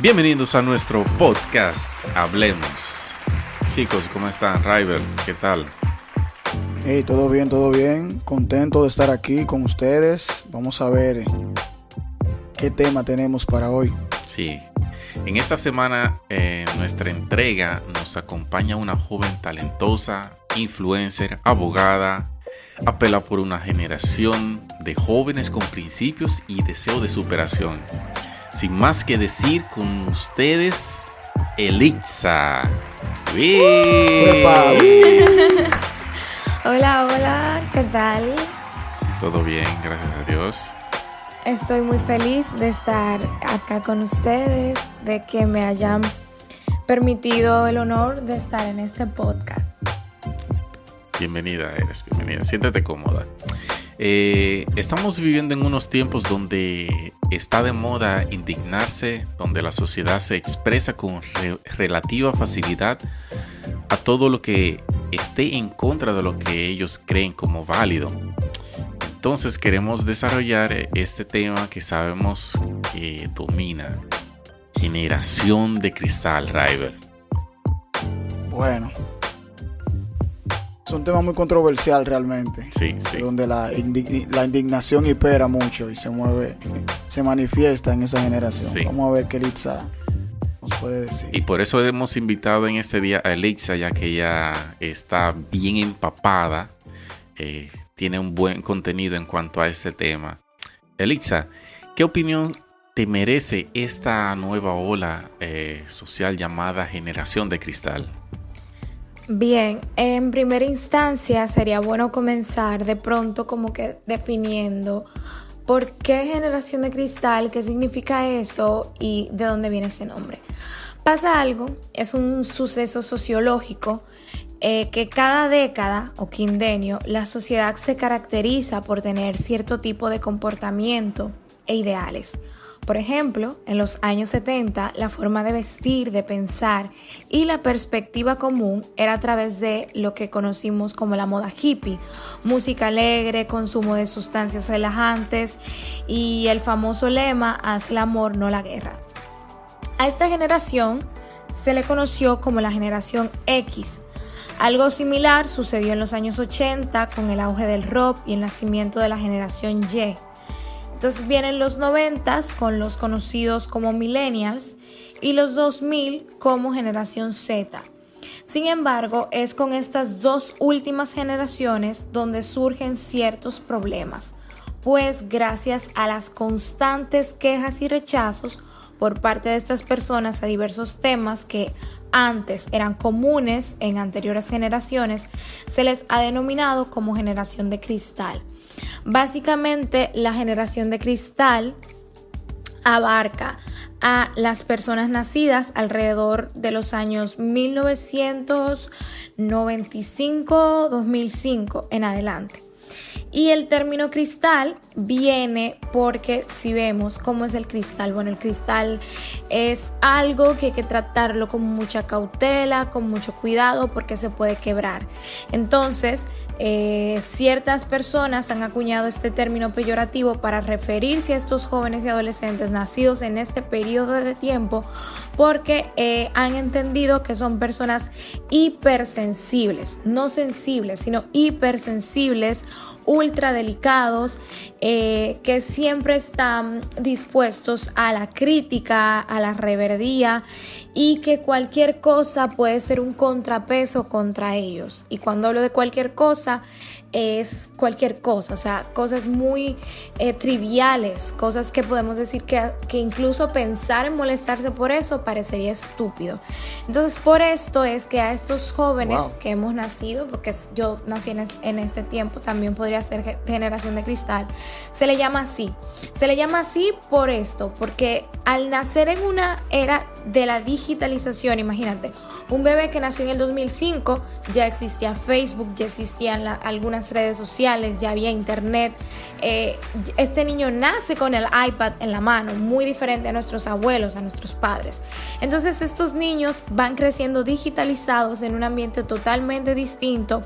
Bienvenidos a nuestro podcast Hablemos. Chicos, ¿cómo están? Rival, ¿qué tal? Hey, todo bien, todo bien. Contento de estar aquí con ustedes. Vamos a ver qué tema tenemos para hoy. Sí. En esta semana, en nuestra entrega, nos acompaña una joven talentosa, influencer, abogada, apela por una generación de jóvenes con principios y deseo de superación. Sin más que decir, con ustedes, Elixa. Hola, hola, ¿qué tal? Todo bien, gracias a Dios. Estoy muy feliz de estar acá con ustedes, de que me hayan permitido el honor de estar en este podcast. Bienvenida, eres bienvenida. Siéntate cómoda. Eh, estamos viviendo en unos tiempos donde está de moda indignarse, donde la sociedad se expresa con relativa facilidad a todo lo que esté en contra de lo que ellos creen como válido. Entonces queremos desarrollar este tema que sabemos que domina. Generación de cristal, River. Bueno, es un tema muy controversial realmente. Sí, sí. Donde la, indignación impera mucho y se mueve, se manifiesta en esa generación. Vamos a ver qué Litza nos puede decir. Y por eso hemos invitado en este día a Elitza, ya que ella está bien empapada, eh, tiene un buen contenido en cuanto a este tema. Elitza, ¿qué opinión te merece esta nueva ola eh, social llamada generación de cristal? Bien, en primera instancia sería bueno comenzar de pronto como que definiendo por qué generación de cristal, qué significa eso y de dónde viene ese nombre. Pasa algo, es un suceso sociológico eh, que cada década o quindenio la sociedad se caracteriza por tener cierto tipo de comportamiento e ideales. Por ejemplo, en los años 70, la forma de vestir, de pensar y la perspectiva común era a través de lo que conocimos como la moda hippie, música alegre, consumo de sustancias relajantes y el famoso lema, haz el amor, no la guerra. A esta generación se le conoció como la generación X. Algo similar sucedió en los años 80 con el auge del rock y el nacimiento de la generación Y. Entonces vienen los 90 con los conocidos como millennials y los 2000 como generación Z. Sin embargo, es con estas dos últimas generaciones donde surgen ciertos problemas, pues gracias a las constantes quejas y rechazos por parte de estas personas a diversos temas que antes eran comunes en anteriores generaciones, se les ha denominado como generación de cristal. Básicamente, la generación de cristal abarca a las personas nacidas alrededor de los años 1995-2005 en adelante. Y el término cristal viene porque si vemos cómo es el cristal, bueno, el cristal es algo que hay que tratarlo con mucha cautela, con mucho cuidado porque se puede quebrar. Entonces, eh, ciertas personas han acuñado este término peyorativo para referirse a estos jóvenes y adolescentes nacidos en este periodo de tiempo porque eh, han entendido que son personas hipersensibles, no sensibles, sino hipersensibles ultra delicados, eh, que siempre están dispuestos a la crítica, a la reverdía y que cualquier cosa puede ser un contrapeso contra ellos. Y cuando hablo de cualquier cosa, es cualquier cosa, o sea, cosas muy eh, triviales, cosas que podemos decir que, que, incluso pensar en molestarse por eso parecería estúpido. Entonces, por esto es que a estos jóvenes que hemos nacido, porque yo nací en, en, este tiempo, también podría ser generación de cristal, se le llama así. Se le llama así por esto, porque al nacer en una era de la digitalización, imagínate, un bebé que nació en el 2005, ya existía Facebook, ya existían algunas redes sociales, ya había internet. Eh, este niño nace con el iPad en la mano, muy diferente a nuestros abuelos, a nuestros padres. Entonces estos niños van creciendo digitalizados en un ambiente totalmente distinto,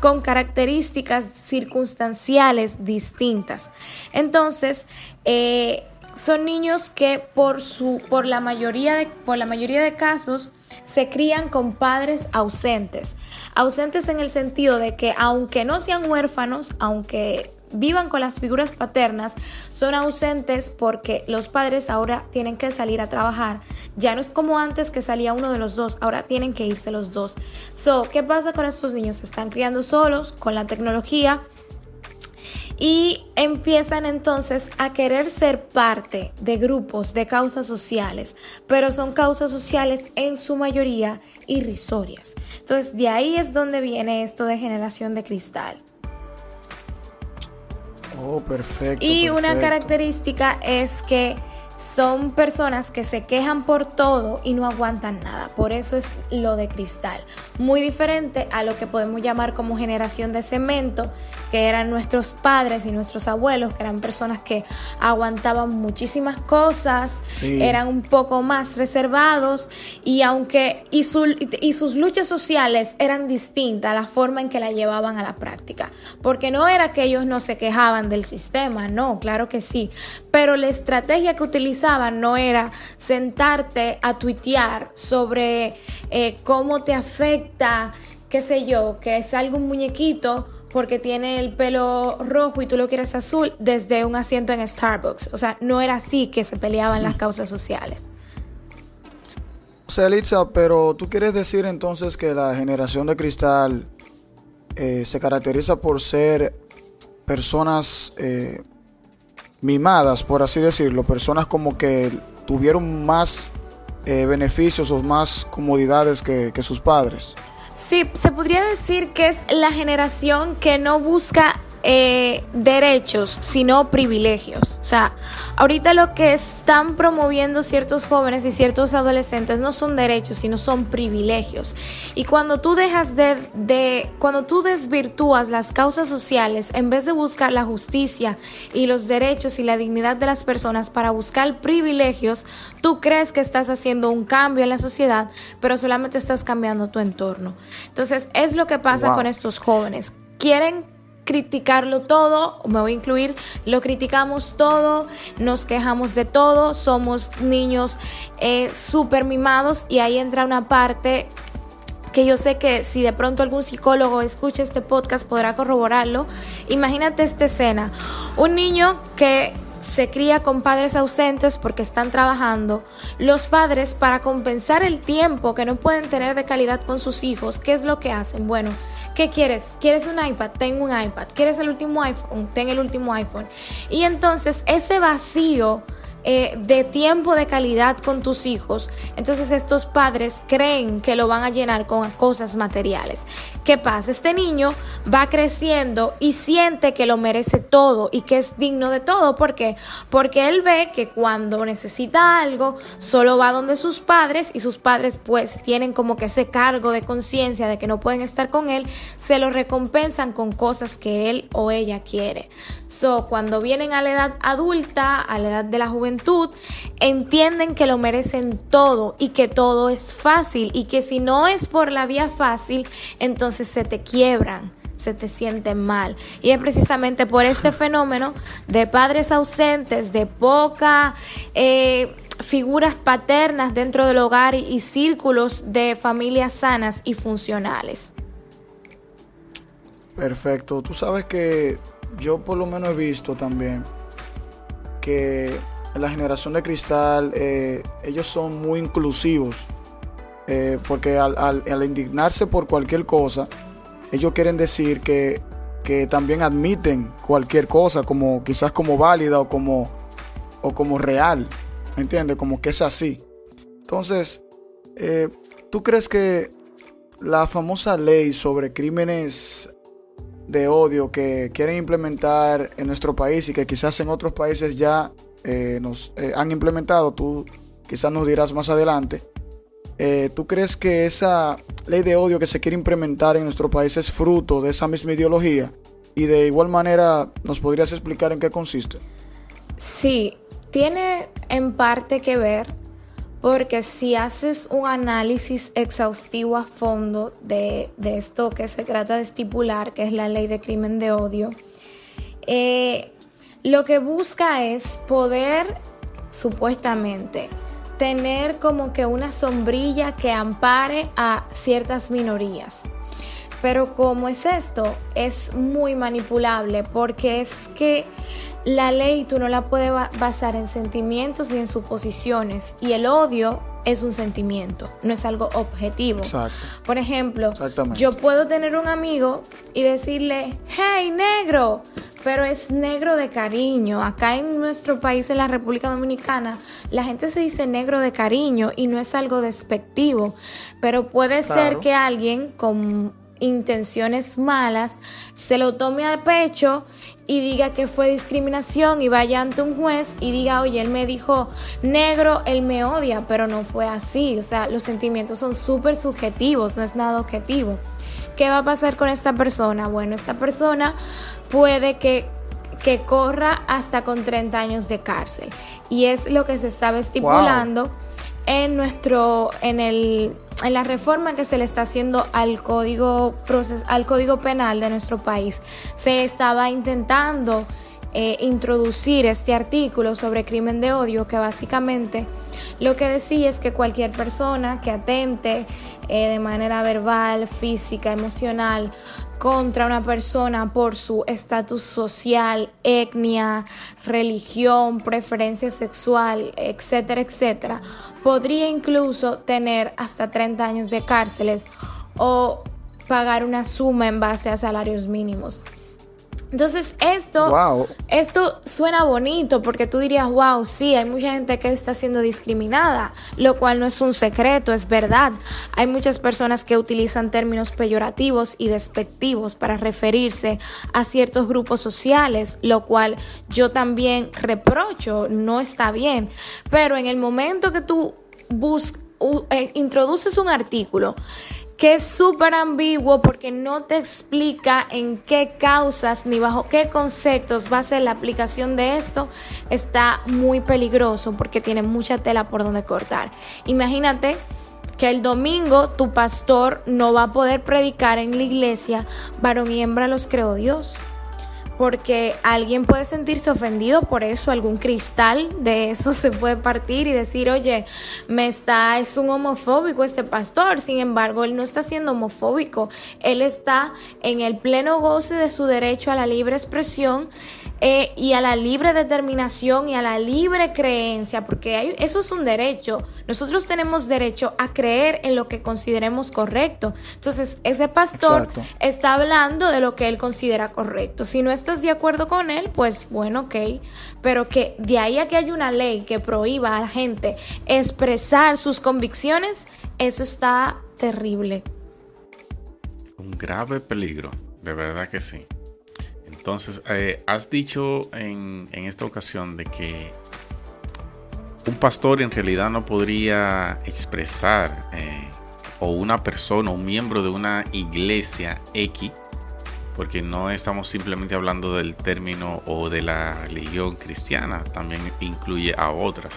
con características circunstanciales distintas. Entonces, eh, son niños que por su por la mayoría de por la mayoría de casos se crían con padres ausentes. Ausentes en el sentido de que aunque no sean huérfanos, aunque vivan con las figuras paternas, son ausentes porque los padres ahora tienen que salir a trabajar. Ya no es como antes que salía uno de los dos, ahora tienen que irse los dos. So, ¿qué pasa con estos niños? Se están criando solos con la tecnología y empiezan entonces a querer ser parte de grupos, de causas sociales, pero son causas sociales en su mayoría irrisorias. Entonces de ahí es donde viene esto de generación de cristal. Oh, perfecto. Y una característica es que son personas que se quejan por todo y no aguantan nada. Por eso es lo de cristal. Muy diferente a lo que podemos llamar como generación de cemento, que eran nuestros padres y nuestros abuelos, que eran personas que aguantaban muchísimas cosas, eran un poco más reservados y aunque y, y sus luchas sociales eran distintas, la forma en que la llevaban a la práctica. Porque no era que ellos no se quejaban del sistema, no, claro que sí, pero la estrategia que utilizaban no era sentarte a tuitear sobre eh, cómo te afecta, qué sé yo, que es algo un muñequito porque tiene el pelo rojo y tú lo quieres azul desde un asiento en Starbucks. O sea, no era así que se peleaban las causas sociales. O sea, Elitza, pero tú quieres decir entonces que la generación de cristal eh, se caracteriza por ser personas eh, mimadas, por así decirlo, personas como que tuvieron más eh, beneficios o más comodidades que sus padres. Sí, se podría decir que es la generación que no busca eh, derechos, sino privilegios. O sea, ahorita lo que están promoviendo ciertos jóvenes y ciertos adolescentes no son derechos, sino son privilegios. Y cuando tú dejas de, de, cuando tú desvirtúas las causas sociales, en vez de buscar la justicia y los derechos y la dignidad de las personas para buscar privilegios, tú crees que estás haciendo un cambio en la sociedad, pero solamente estás cambiando tu entorno. Entonces, es lo que pasa con estos jóvenes. Quieren criticarlo todo, me voy a incluir, lo criticamos todo, nos quejamos de todo, somos niños eh, súper mimados y ahí entra una parte que yo sé que si de pronto algún psicólogo escucha este podcast podrá corroborarlo. Imagínate esta escena, un niño que se cría con padres ausentes porque están trabajando, los padres para compensar el tiempo que no pueden tener de calidad con sus hijos, ¿qué es lo que hacen? Bueno, ¿Qué quieres? ¿Quieres un iPad? Ten un iPad. ¿Quieres el último iPhone? Ten el último iPhone. Y entonces ese vacío eh, de tiempo de calidad con tus hijos, entonces estos padres creen que lo van a llenar con cosas materiales. ¿Qué pasa? Este niño va creciendo y siente que lo merece todo y que es digno de todo. ¿Por qué? Porque él ve que cuando necesita algo, solo va donde sus padres y sus padres pues tienen como que ese cargo de conciencia de que no pueden estar con él, se lo recompensan con cosas que él o ella quiere. So, cuando vienen a la edad adulta, a la edad de la juventud, entienden que lo merecen todo y que todo es fácil y que si no es por la vía fácil, entonces se te quiebran se te sienten mal. Y es precisamente por este fenómeno de padres ausentes, de poca eh, figuras paternas dentro del hogar y círculos de familias sanas y funcionales. Perfecto. Tú sabes que yo por lo menos he visto también que la generación de cristal, eh, ellos son muy inclusivos eh, porque al, indignarse por cualquier cosa, ellos quieren decir que, que también admiten cualquier cosa como quizás como válida o como, o como real, ¿entiendes? Como que es así. Entonces, eh, ¿tú crees que la famosa ley sobre crímenes de odio que quieren implementar en nuestro país y que quizás en otros países ya eh, nos han implementado, tú quizás nos dirás más adelante, eh, ¿Tú crees que esa ley de odio que se quiere implementar en nuestro país es fruto de esa misma ideología? Y de igual manera, ¿nos podrías explicar en qué consiste? Sí, tiene en parte que ver porque si haces un análisis exhaustivo a fondo de, esto que se trata de estipular, que es la ley de crimen de odio, eh, lo que busca es poder supuestamente tener como que una sombrilla que ampare a ciertas minorías. Pero ¿cómo es esto? Es muy manipulable porque es que la ley tú no la puedes basar en sentimientos ni en suposiciones y el odio es un sentimiento, no es algo objetivo. Exacto. Por ejemplo, yo puedo tener un amigo y decirle, hey negro, pero es negro de cariño. Acá en nuestro país, en la República Dominicana, la gente se dice negro de cariño y no es algo despectivo, pero puede ser que alguien con intenciones malas se lo tome al pecho y diga que fue discriminación y vaya ante un juez y diga, oye, él me dijo negro, él me odia, pero no fue así. O sea, los sentimientos son súper subjetivos, no es nada objetivo. ¿Qué va a pasar con esta persona? Bueno, esta persona puede que, que corra hasta con 30 años de cárcel. Y es lo que se estaba estipulando en nuestro, en el, en la reforma que se le está haciendo al código, al código penal de nuestro país. Se estaba intentando eh, introducir este artículo sobre crimen de odio que básicamente lo que decía es que cualquier persona que atente eh, de manera verbal, física, emocional contra una persona por su estatus social, etnia, religión, preferencia sexual, etcétera, etcétera, podría incluso tener hasta 30 años de cárceles o pagar una suma en base a salarios mínimos. Entonces esto, esto suena bonito porque tú dirías, wow, sí, hay mucha gente que está siendo discriminada, lo cual no es un secreto, es verdad. Hay muchas personas que utilizan términos peyorativos y despectivos para referirse a ciertos grupos sociales, lo cual yo también reprocho, no está bien. Pero en el momento que tú bus eh, introduces un artículo que es súper ambiguo porque no te explica en qué causas ni bajo qué conceptos va a ser la aplicación de esto, está muy peligroso porque tiene mucha tela por donde cortar. Imagínate que el domingo tu pastor no va a poder predicar en la iglesia, varón y hembra los creó Dios porque alguien puede sentirse ofendido por eso, algún cristal de eso se puede partir y decir, oye, me está, es un homofóbico este pastor, sin embargo, él no está siendo homofóbico, él está en el pleno goce de su derecho a la libre expresión eh, y a la libre determinación y a la libre creencia, porque eso es un derecho. Nosotros tenemos derecho a creer en lo que consideremos correcto. Entonces, ese pastor está hablando de lo que él considera correcto. Si no estás de acuerdo con él, pues bueno, ok. Pero que de ahí a que haya una ley que prohíba a la gente expresar sus convicciones, eso está terrible. Un grave peligro, de verdad que sí. Entonces, eh, has dicho en, esta ocasión de que un pastor en realidad no podría expresar, eh, o una persona, un miembro de una iglesia X, porque no estamos simplemente hablando del término o de la religión cristiana, también incluye a otras.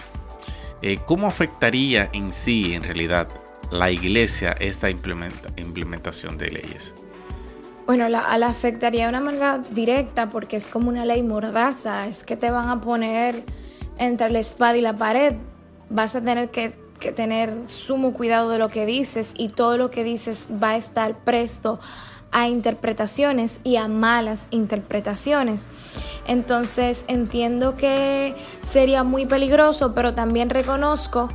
Eh, ¿Cómo afectaría en sí, en realidad, la iglesia esta implementación de leyes? Bueno, la, la afectaría de una manera directa porque es como una ley mordaza, es que te van a poner entre la espada y la pared, vas a tener que, que tener sumo cuidado de lo que dices y todo lo que dices va a estar presto a interpretaciones y a malas interpretaciones. Entonces entiendo que sería muy peligroso, pero también reconozco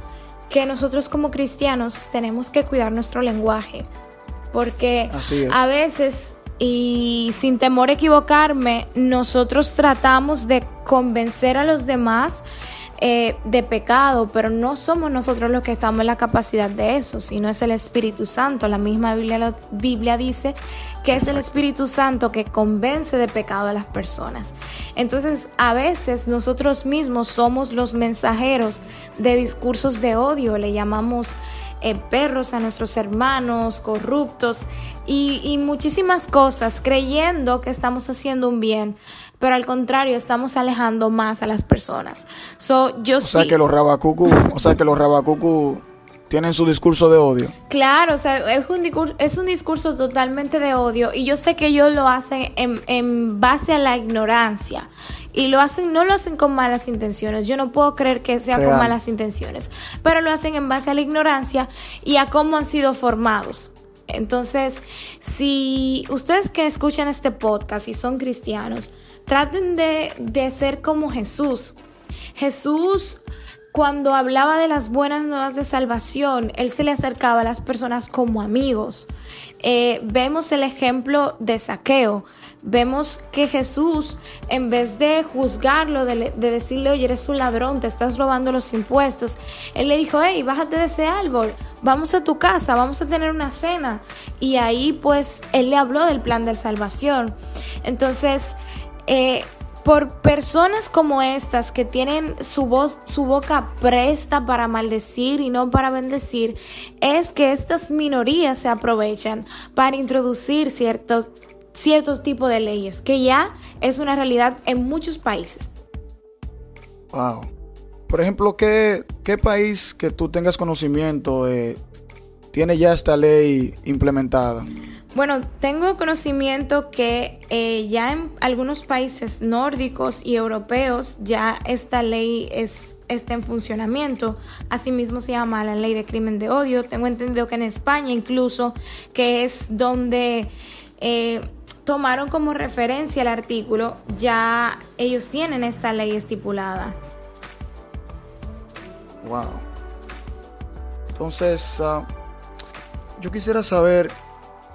que nosotros como cristianos tenemos que cuidar nuestro lenguaje, porque a veces, y sin temor a equivocarme, nosotros tratamos de convencer a los demás eh, de pecado, pero no somos nosotros los que estamos en la capacidad de eso, sino es el Espíritu Santo. La misma Biblia, dice que es el Espíritu Santo que convence de pecado a las personas. Entonces, a veces nosotros mismos somos los mensajeros de discursos de odio, le llamamos eh, perros a nuestros hermanos, corruptos y, muchísimas cosas, creyendo que estamos haciendo un bien, pero al contrario, estamos alejando más a las personas. So, yo o sea que los rabacucu, o sea que los rabacucu tienen su discurso de odio. Claro, o sea, es un, discurso, es un discurso totalmente de odio y yo sé que ellos lo hacen en, en base a la ignorancia y lo hacen, no lo hacen con malas intenciones. Yo no puedo creer que sea con malas intenciones, pero lo hacen en base a la ignorancia y a cómo han sido formados. Entonces, si ustedes que escuchan este podcast y son cristianos, traten de, de ser como Jesús. Jesús cuando hablaba de las buenas nuevas de salvación, él se le acercaba a las personas como amigos. Eh, vemos el ejemplo de saqueo. Vemos que Jesús, en vez de juzgarlo, de, decirle, oye, eres un ladrón, te estás robando los impuestos, él le dijo, hey, bájate de ese árbol, vamos a tu casa, vamos a tener una cena. Y ahí pues él le habló del plan de salvación. Entonces, eh, por personas como estas que tienen su voz, su boca presta para maldecir y no para bendecir, es que estas minorías se aprovechan para introducir ciertos, ciertos tipos de leyes, que ya es una realidad en muchos países. Wow. Por ejemplo, ¿qué, qué país que tú tengas conocimiento eh, tiene ya esta ley implementada? Bueno, tengo conocimiento que eh, ya en algunos países nórdicos y europeos ya esta ley es, está en funcionamiento. Asimismo se llama la ley de crimen de odio. Tengo entendido que en España incluso, que es donde eh, tomaron como referencia el artículo, ya ellos tienen esta ley estipulada. Wow. Entonces, ah, yo quisiera saber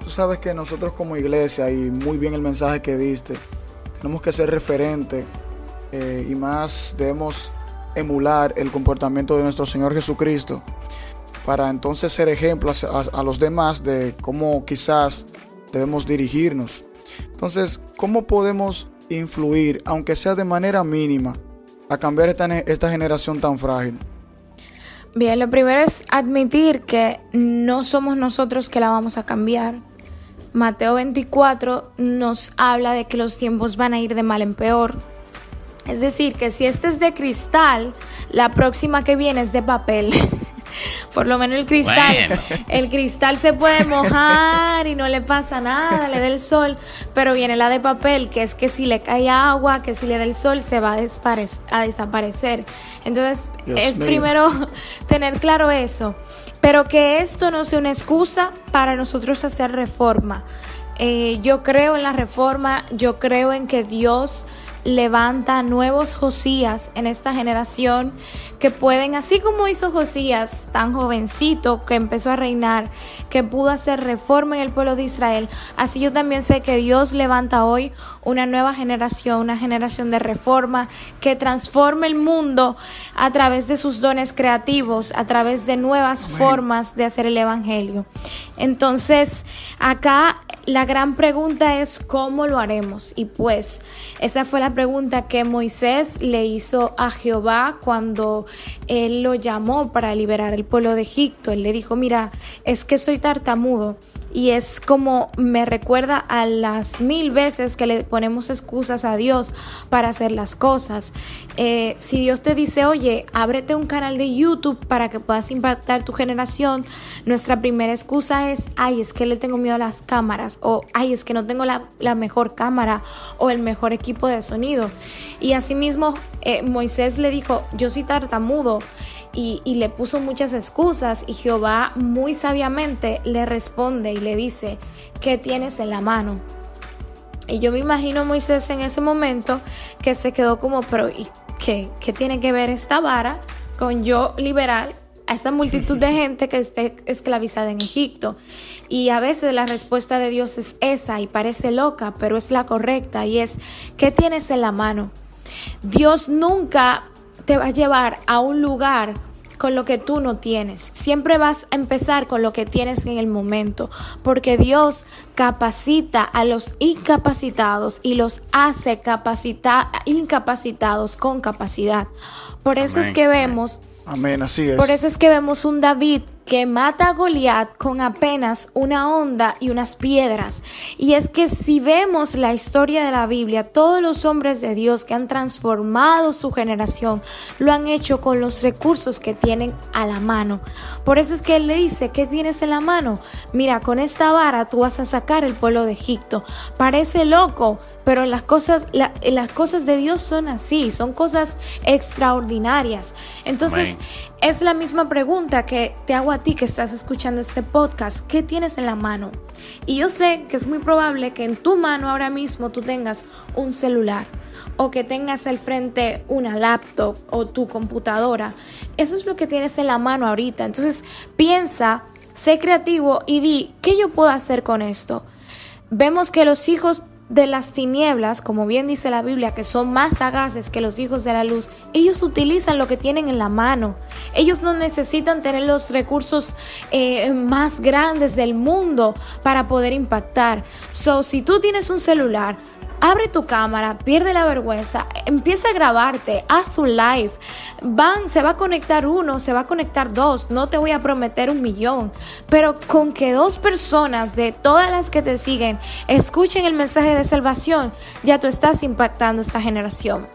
Tú sabes que nosotros como iglesia, y muy bien el mensaje que diste, tenemos que ser referente eh, y más debemos emular el comportamiento de nuestro Señor Jesucristo para entonces ser ejemplos a, los demás de cómo quizás debemos dirigirnos. Entonces, ¿cómo podemos influir, aunque sea de manera mínima, a cambiar esta, esta generación tan frágil? Bien, lo primero es admitir que no somos nosotros que la vamos a cambiar, Mateo 24 nos habla de que los tiempos van a ir de mal en peor. Es decir, que si este es de cristal, la próxima que viene es de papel. Por lo menos el cristal, el cristal se puede mojar y no le pasa nada, le da el sol, pero viene la de papel, que es que si le cae agua, que si le da el sol, se va a, desaparecer. Entonces, es primero tener claro eso. Pero que esto no sea una excusa para nosotros hacer reforma. Eh, yo creo en la reforma, yo creo en que Dios levanta nuevos Josías en esta generación que pueden, así como hizo Josías, tan jovencito que empezó a reinar, que pudo hacer reforma en el pueblo de Israel, así yo también sé que Dios levanta hoy una nueva generación, una generación de reforma que transforme el mundo a través de sus dones creativos, a través de nuevas formas de hacer el Evangelio. Entonces, acá la gran pregunta es cómo lo haremos. Y pues esa fue la pregunta que Moisés le hizo a Jehová cuando él lo llamó para liberar el pueblo de Egipto. Él le dijo, mira, es que soy tartamudo y es como me recuerda a las mil veces que le ponemos excusas a Dios para hacer las cosas. Eh, si Dios te dice, oye, ábrete un canal de YouTube para que puedas impactar tu generación, nuestra primera excusa es, ay, es que le tengo miedo a las cámaras, o ay, es que no tengo la, mejor cámara o el mejor equipo de sonido. Y asimismo, eh, Moisés le dijo, yo soy tartamudo y, le puso muchas excusas y Jehová muy sabiamente le responde y le dice, ¿qué tienes en la mano? Y yo me imagino Moisés en ese momento que se quedó como, pero ¿y qué, qué tiene que ver esta vara con yo liberal a esta multitud de gente que esté esclavizada en Egipto. Y a veces la respuesta de Dios es esa y parece loca, pero es la correcta y es, ¿qué tienes en la mano? Dios nunca te va a llevar a un lugar con lo que tú no tienes. Siempre vas a empezar con lo que tienes en el momento, porque Dios capacita a los incapacitados y los hace capacita incapacitados con capacidad. Por eso es que vemos Amén, así es. Por eso es que vemos un David que mata a Goliat con apenas una onda y unas piedras. Y es que si vemos la historia de la Biblia, todos los hombres de Dios que han transformado su generación lo han hecho con los recursos que tienen a la mano. Por eso es que él le dice, ¿qué tienes en la mano? Mira, con esta vara tú vas a sacar el pueblo de Egipto. Parece loco, pero las cosas, las cosas de Dios son así, son cosas extraordinarias. Entonces, es la misma pregunta que te hago a ti que estás escuchando este podcast. ¿Qué tienes en la mano? Y yo sé que es muy probable que en tu mano ahora mismo tú tengas un celular o que tengas al frente una laptop o tu computadora. Eso es lo que tienes en la mano ahorita. Entonces piensa, sé creativo y di, ¿qué yo puedo hacer con esto? Vemos que los hijos de las tinieblas, como bien dice la Biblia, que son más sagaces que los hijos de la luz, ellos utilizan lo que tienen en la mano. Ellos no necesitan tener los recursos eh, más grandes del mundo para poder impactar. So, si tú tienes un celular, Abre tu cámara, pierde la vergüenza, empieza a grabarte, haz un live. Van, se va a conectar uno, se va a conectar dos, no te voy a prometer un millón, pero con que dos personas de todas las que te siguen escuchen el mensaje de salvación, ya tú estás impactando esta generación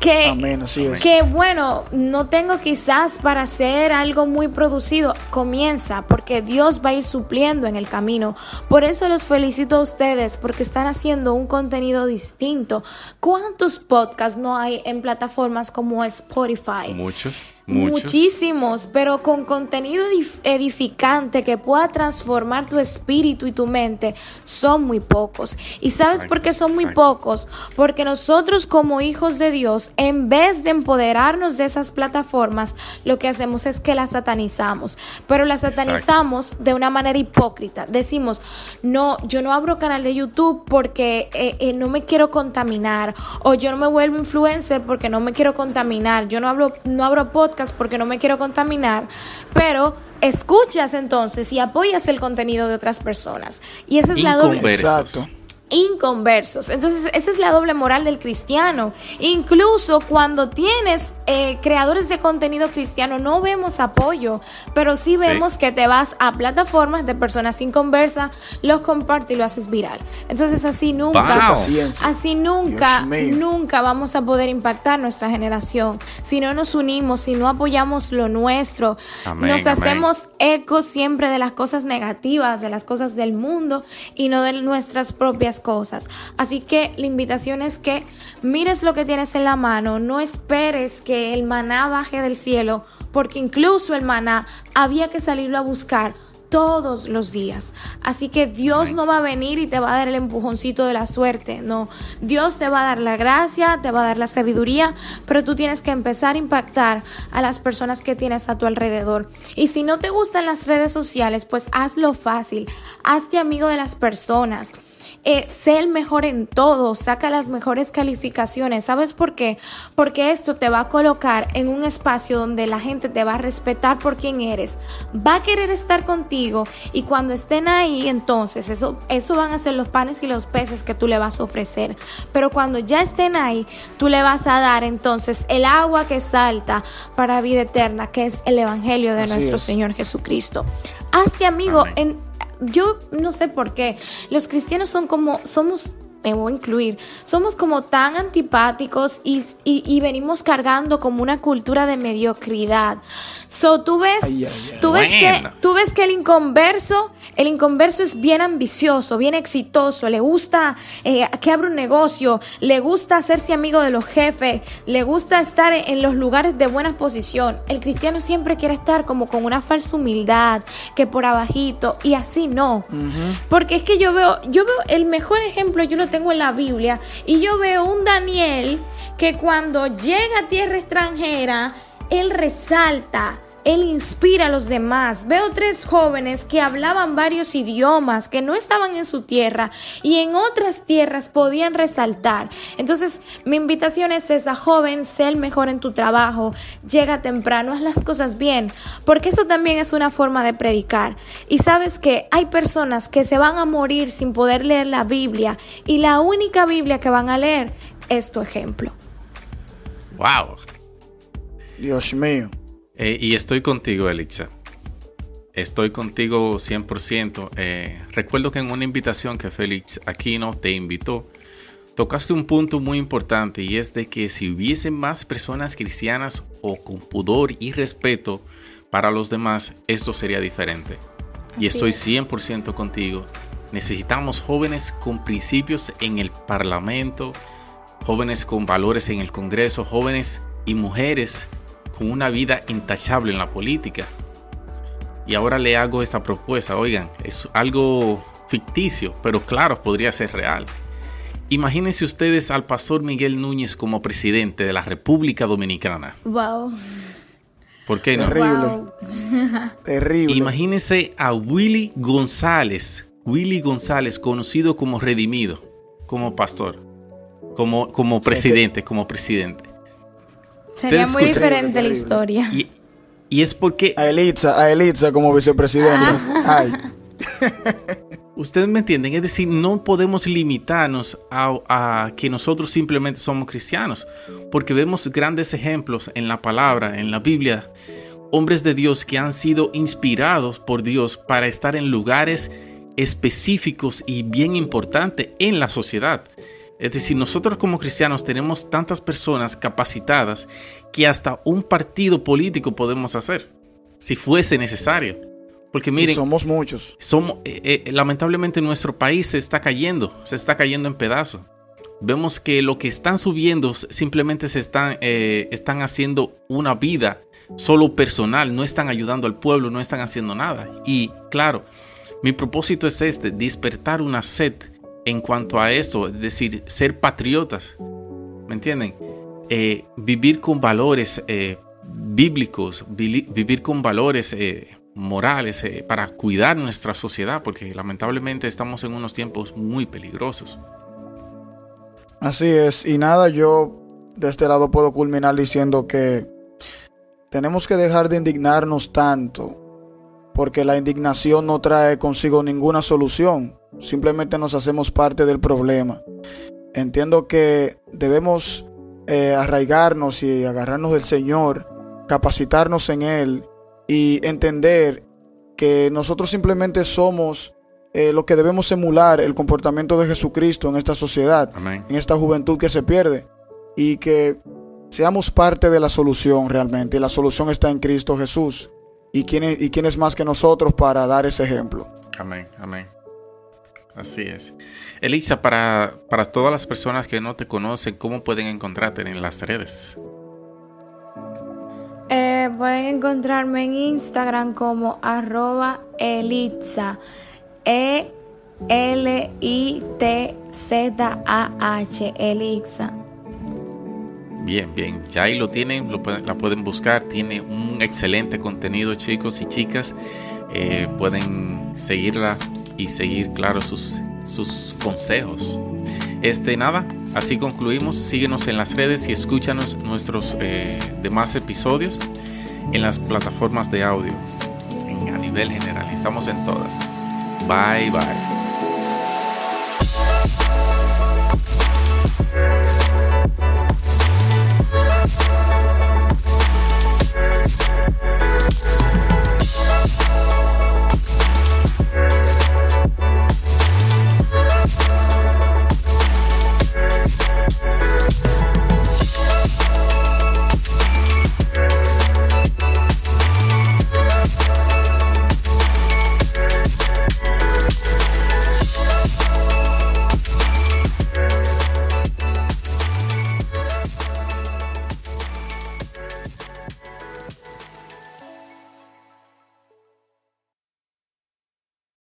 que, que bueno, no tengo quizás para hacer algo muy producido, comienza porque Dios va a ir supliendo en el camino. Por eso los felicito a ustedes porque están haciendo un contenido distinto. ¿Cuántos podcasts no hay en plataformas como Spotify? Muchos. Muchísimos, pero con contenido edificante que pueda transformar tu espíritu y tu mente, son muy pocos. ¿Y sabes por qué son muy pocos? Porque nosotros como hijos de Dios, en vez de empoderarnos de esas plataformas, lo que hacemos es que las satanizamos, pero las satanizamos de una manera hipócrita. Decimos, no, yo no abro canal de YouTube porque eh, eh, no me quiero contaminar, o yo no me vuelvo influencer porque no me quiero contaminar, yo no hablo, no abro podcast porque no me quiero contaminar, pero escuchas entonces y apoyas el contenido de otras personas. Y esa es la doble inconversos. Entonces, esa es la doble moral del cristiano. Incluso cuando tienes eh, creadores de contenido cristiano, no vemos apoyo, pero sí vemos que te vas a plataformas de personas inconversas, los compartes y lo haces viral. Entonces, así nunca, así nunca, nunca vamos a poder impactar nuestra generación. Si no nos unimos, si no apoyamos lo nuestro, nos hacemos eco siempre de las cosas negativas, de las cosas del mundo y no de nuestras propias cosas. Así que la invitación es que mires lo que tienes en la mano, no esperes que el maná baje del cielo, porque incluso el maná había que salirlo a buscar todos los días. Así que Dios no va a venir y te va a dar el empujoncito de la suerte, no. Dios te va a dar la gracia, te va a dar la sabiduría, pero tú tienes que empezar a impactar a las personas que tienes a tu alrededor. Y si no te gustan las redes sociales, pues hazlo fácil. Hazte amigo de las personas eh, sé el mejor en todo, saca las mejores calificaciones. ¿Sabes por qué? Porque esto te va a colocar en un espacio donde la gente te va a respetar por quien eres, va a querer estar contigo y cuando estén ahí, entonces eso, eso van a ser los panes y los peces que tú le vas a ofrecer. Pero cuando ya estén ahí, tú le vas a dar entonces el agua que salta para vida eterna, que es el Evangelio de nuestro Señor Jesucristo. Hazte amigo en yo no sé por qué. Los cristianos son como, somos me voy a incluir, somos como tan antipáticos y, y, venimos cargando como una cultura de mediocridad. So, tú ves, Tú, ves que, tú ves que el inconverso, el inconverso es bien ambicioso, bien exitoso, le gusta eh, que abra un negocio, le gusta hacerse amigo de los jefes, le gusta estar en, los lugares de buena posición. El cristiano siempre quiere estar como con una falsa humildad, que por abajito, y así no. Porque es que yo veo, yo veo el mejor ejemplo, yo lo tengo en la Biblia y yo veo un Daniel que cuando llega a tierra extranjera, él resalta él inspira a los demás. Veo tres jóvenes que hablaban varios idiomas, que no estaban en su tierra y en otras tierras podían resaltar. Entonces, mi invitación es esa, joven, sé el mejor en tu trabajo, llega temprano, haz las cosas bien, porque eso también es una forma de predicar. Y sabes que hay personas que se van a morir sin poder leer la Biblia y la única Biblia que van a leer es tu ejemplo. Wow. Dios mío. Eh, y estoy contigo, Elixa. Estoy contigo 100%. Eh, recuerdo que en una invitación que Félix Aquino te invitó, tocaste un punto muy importante y es de que si hubiese más personas cristianas o con pudor y respeto para los demás, esto sería diferente. y estoy 100% contigo. Necesitamos jóvenes con principios en el Parlamento, jóvenes con valores en el Congreso, jóvenes y mujeres con una vida intachable en la política. Y ahora le hago esta propuesta, oigan, es algo ficticio, pero claro, podría ser real. Imagínense ustedes al pastor Miguel Núñez como presidente de la República Dominicana. Wow. ¿Por qué no? Terrible. Terrible. Imagínense a Willy González, Willy González, conocido como Redimido, como pastor, como, como presidente, como presidente. Sería muy diferente la historia. Y, es porque... A Elitza, a Elitza como vicepresidente. Ay. Ustedes me entienden, es decir, no podemos limitarnos a, a, que nosotros simplemente somos cristianos, porque vemos grandes ejemplos en la palabra, en la Biblia, hombres de Dios que han sido inspirados por Dios para estar en lugares específicos y bien importantes en la sociedad. Es decir, nosotros como cristianos tenemos tantas personas capacitadas que hasta un partido político podemos hacer, si fuese necesario. Porque miren, somos muchos. Somos, eh, eh, lamentablemente nuestro país se está cayendo, se está cayendo en pedazos. Vemos que lo que están subiendo simplemente se están, eh, están haciendo una vida solo personal, no están ayudando al pueblo, no están haciendo nada. Y claro, mi propósito es este, despertar una sed en cuanto a esto, es decir, ser patriotas, ¿me entienden? Eh, vivir con valores eh, bíblicos, vivir con valores eh, morales para cuidar nuestra sociedad, porque lamentablemente estamos en unos tiempos muy peligrosos. Así es, y nada, yo de este lado puedo culminar diciendo que tenemos que dejar de indignarnos tanto, porque la indignación no trae consigo ninguna solución simplemente nos hacemos parte del problema. Entiendo que debemos eh, arraigarnos y agarrarnos del Señor, capacitarnos en Él y entender que nosotros simplemente somos eh, lo que debemos emular el comportamiento de Jesucristo en esta sociedad, en esta juventud que se pierde y que seamos parte de la solución realmente. Y la solución está en Cristo Jesús. ¿Y quién, y quién es más que nosotros para dar ese ejemplo? Amén, amén. Así es. Elisa, para, para todas las personas que no te conocen, ¿cómo pueden encontrarte en las redes? Eh, pueden encontrarme en Instagram como arroba elitza. E L I T Z A H Elixa. Bien, bien, ya ahí lo tienen, la pueden buscar, tiene un excelente contenido chicos y chicas, eh, pueden seguirla y seguir, claro, sus, sus consejos. Este nada, así concluimos. Síguenos en las redes y escúchanos nuestros eh, demás episodios en las plataformas de audio. A nivel general, estamos en todas. Bye bye. Clubs.